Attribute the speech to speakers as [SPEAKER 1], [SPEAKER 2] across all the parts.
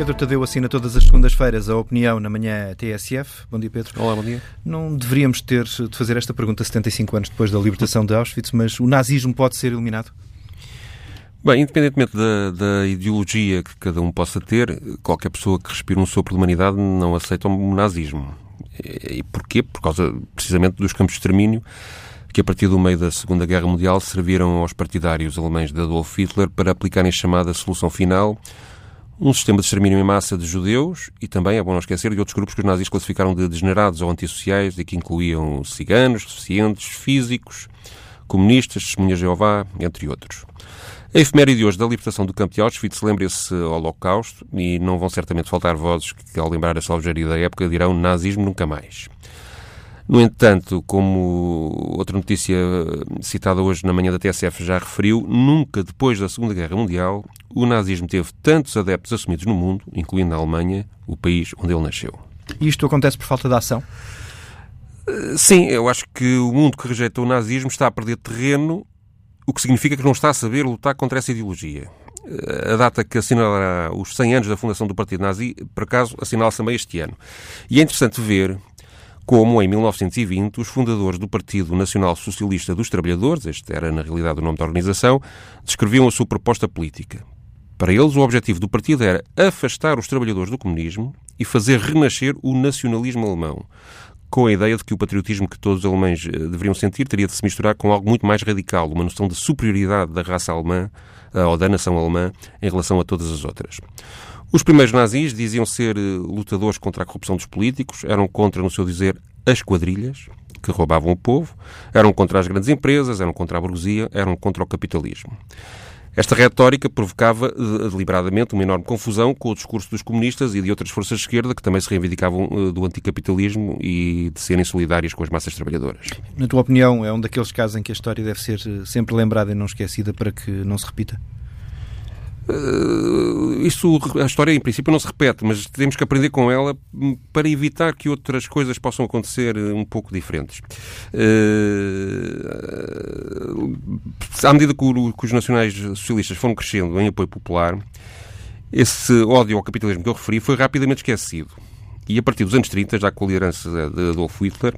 [SPEAKER 1] Pedro Tadeu assina todas as segundas-feiras a opinião na manhã TSF. Bom dia, Pedro.
[SPEAKER 2] Olá, bom dia.
[SPEAKER 1] Não deveríamos ter de fazer esta pergunta 75 anos depois da libertação de Auschwitz, mas o nazismo pode ser eliminado?
[SPEAKER 2] Bem, independentemente da, da, ideologia que cada um possa ter, qualquer pessoa que respira um sopro de humanidade não aceita o nazismo. E porquê? Por causa, precisamente, dos campos de extermínio que, a partir do meio da Segunda Guerra Mundial, serviram aos partidários alemães de Adolf Hitler para aplicarem a chamada solução final, um sistema de extermínio em massa de judeus e também, é bom não esquecer, de outros grupos que os nazis classificaram de degenerados ou antissociais e que incluíam ciganos, deficientes, físicos, comunistas, testemunhas de Jeová, entre outros. A efeméride de hoje da libertação do campo de Auschwitz lembra esse holocausto e não vão certamente faltar vozes que, ao lembrar a salvajaria da época, dirão nazismo nunca mais. No entanto, como outra notícia citada hoje na manhã da TSF já referiu, nunca depois da Segunda Guerra Mundial o nazismo teve tantos adeptos assumidos no mundo, incluindo na Alemanha, o país onde ele nasceu.
[SPEAKER 1] E isto acontece por falta de ação?
[SPEAKER 2] Eh, sim, eu acho que o mundo que rejeita o nazismo está a perder terreno, o que significa que não está a saber lutar contra essa ideologia. Eh, a data que assinalará os 100 anos da fundação do Partido Nazi, por acaso, assinala-se também este ano. E é interessante ver como, em 1920, os fundadores do Partido Nacional Socialista dos Trabalhadores, este era na realidade o nome da organização, descreviam a sua proposta política. Para eles, o objetivo do partido era afastar os trabalhadores do comunismo e fazer renascer o nacionalismo alemão, com a ideia de que o patriotismo que todos os alemães eh, deveriam sentir teria de se misturar com algo muito mais radical, uma noção de superioridade da raça alemã eh, ou da nação alemã em relação a todas as outras. Os primeiros nazis diziam ser eh, lutadores contra a corrupção dos políticos, eram contra, no seu dizer, as quadrilhas, que roubavam o povo, eram contra as grandes empresas, eram contra a burguesia, eram contra o capitalismo. Esta retórica provocava eh, deliberadamente uma enorme confusão com o discurso dos comunistas e de outras forças de esquerda que também se reivindicavam eh, do anticapitalismo e de serem solidárias com as massas trabalhadoras.
[SPEAKER 1] Na tua opinião, é um daqueles casos em que a história deve ser sempre lembrada e não esquecida para que não se repita?
[SPEAKER 2] Uh, isso, a história, em princípio, não se repete, mas temos que aprender com ela para evitar que outras coisas possam acontecer eh, um pouco diferentes. Uh, à medida que, que os nacionais socialistas foram crescendo em apoio popular, esse ódio ao capitalismo que eu referi foi rapidamente esquecido. E a partir dos anos 30, já com a liderança de Adolf Hitler,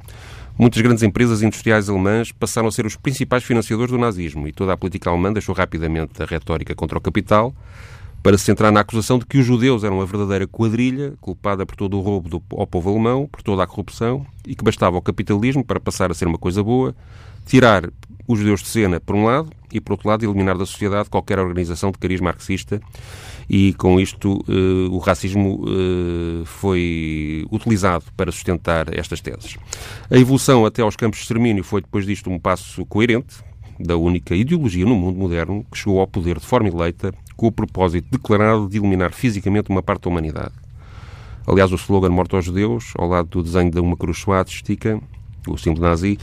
[SPEAKER 2] Muitas grandes empresas industriais alemãs passaram a ser os principais financiadores do nazismo e toda a política alemã deixou rapidamente a retórica contra o capital para se centrar na acusação de que os judeus eram a verdadeira quadrilha culpada por todo o roubo do, ao povo alemão, por toda a corrupção e que bastava o capitalismo para passar a ser uma coisa boa, tirar os judeus de cena, por um lado, e, por outro lado, eliminar da sociedade qualquer organização de cariz marxista e, com isto, uh, o racismo uh, foi utilizado para sustentar estas teses. A evolução até aos campos de extermínio foi, depois disto, um passo coerente da única ideologia no mundo moderno que chegou ao poder de forma eleita com o propósito declarado de eliminar fisicamente uma parte da humanidade. Aliás, o slogan Morto aos Judeus, ao lado do desenho de uma cruz suástica, o símbolo nazi,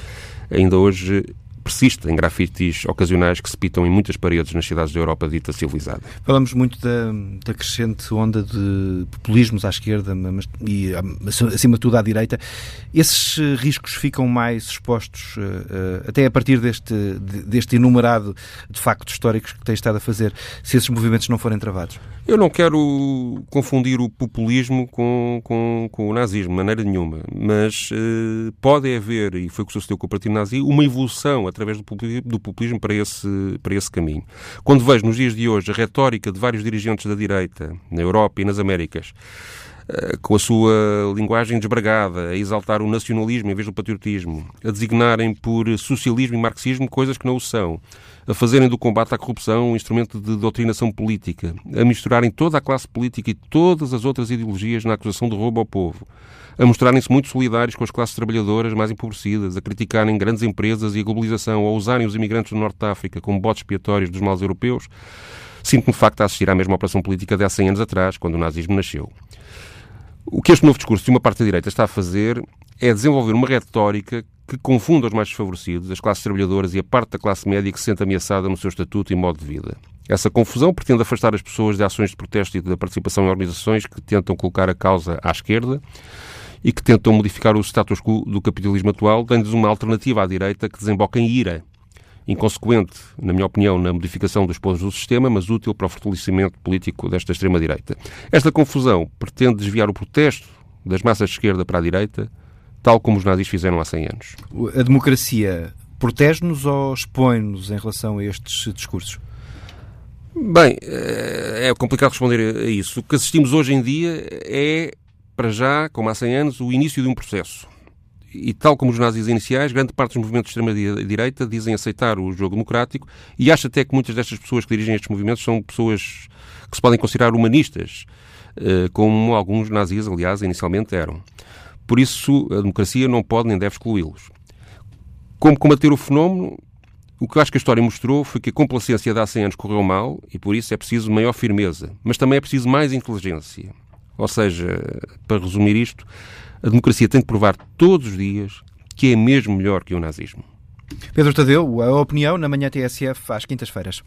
[SPEAKER 2] ainda hoje persiste em grafites ocasionais que se pitam em muitas paredes nas cidades da Europa dita civilizada.
[SPEAKER 1] Falamos muito da, da crescente onda de populismos à esquerda mas, e, acima de tudo, à direita. Esses eh, riscos ficam mais expostos, uh, até a partir deste, deste enumerado de factos históricos que tem estado a fazer, se esses movimentos não forem travados?
[SPEAKER 2] Eu não quero confundir o populismo com, com, com o nazismo, de maneira nenhuma, mas uh, pode haver, e foi o que sucedeu com o Partido Nazi, uma evolução através do populismo, para, esse, para esse caminho. Quando vejo nos dias de hoje a retórica de vários dirigentes da direita, na Europa e nas Américas, com a sua linguagem desbragada, a exaltar o nacionalismo em vez do patriotismo, a designarem por socialismo e marxismo coisas que não o são, a fazerem do combate à corrupção um instrumento de doutrinação política, a misturarem toda a classe política e todas as outras ideologias na acusação de roubo ao povo, a mostrarem-se muito solidários com as classes trabalhadoras mais empobrecidas, a criticarem grandes empresas e a globalização, a usarem os imigrantes do Norte de África como botes expiatórios dos males europeus, sinto-me de facto a assistir à mesma operação política de há 100 anos atrás, quando o nazismo nasceu. O que este novo discurso de uma parte da direita está a fazer é desenvolver uma retórica que confunda os mais desfavorecidos, as classes trabalhadoras e a parte da classe média que se sente ameaçada no seu estatuto e modo de vida. Essa confusão pretende afastar as pessoas de ações de protesto e da participação em organizações que tentam colocar a causa à esquerda e que tentam modificar o status quo do capitalismo atual, dando-lhes uma alternativa à direita que desemboca em ira inconsequente, na minha opinião, na modificação dos pontos do sistema, mas útil para o fortalecimento político desta extrema-direita. Esta confusão pretende desviar o protesto das massas de esquerda para a direita, tal como os nazis fizeram há 100 anos.
[SPEAKER 1] A democracia protege-nos ou expõe-nos em relação a estes discursos?
[SPEAKER 2] Bem, eh, é complicado responder a isso. O que assistimos hoje em dia é, para já, como há 100 anos, o início de um processo. E tal como os nazis iniciais, grande parte dos movimentos de extrema-direita dizem aceitar o jogo democrático e acho até que muitas destas pessoas que dirigem estes movimentos são pessoas que se podem considerar humanistas, eh, como alguns nazis, aliás, inicialmente eram. Por isso, a democracia não pode nem deve excluí-los. Como combater o fenómeno? O que acho que a história mostrou foi que a complacência de há 100 anos correu mal e por isso é preciso maior firmeza, mas também é preciso mais inteligência. Ou seja, para resumir isto, a democracia tem de provar todos os dias que é mesmo melhor que o nazismo.
[SPEAKER 1] Pedro Tadeu, a opinião na manhã TSF às quintas-feiras.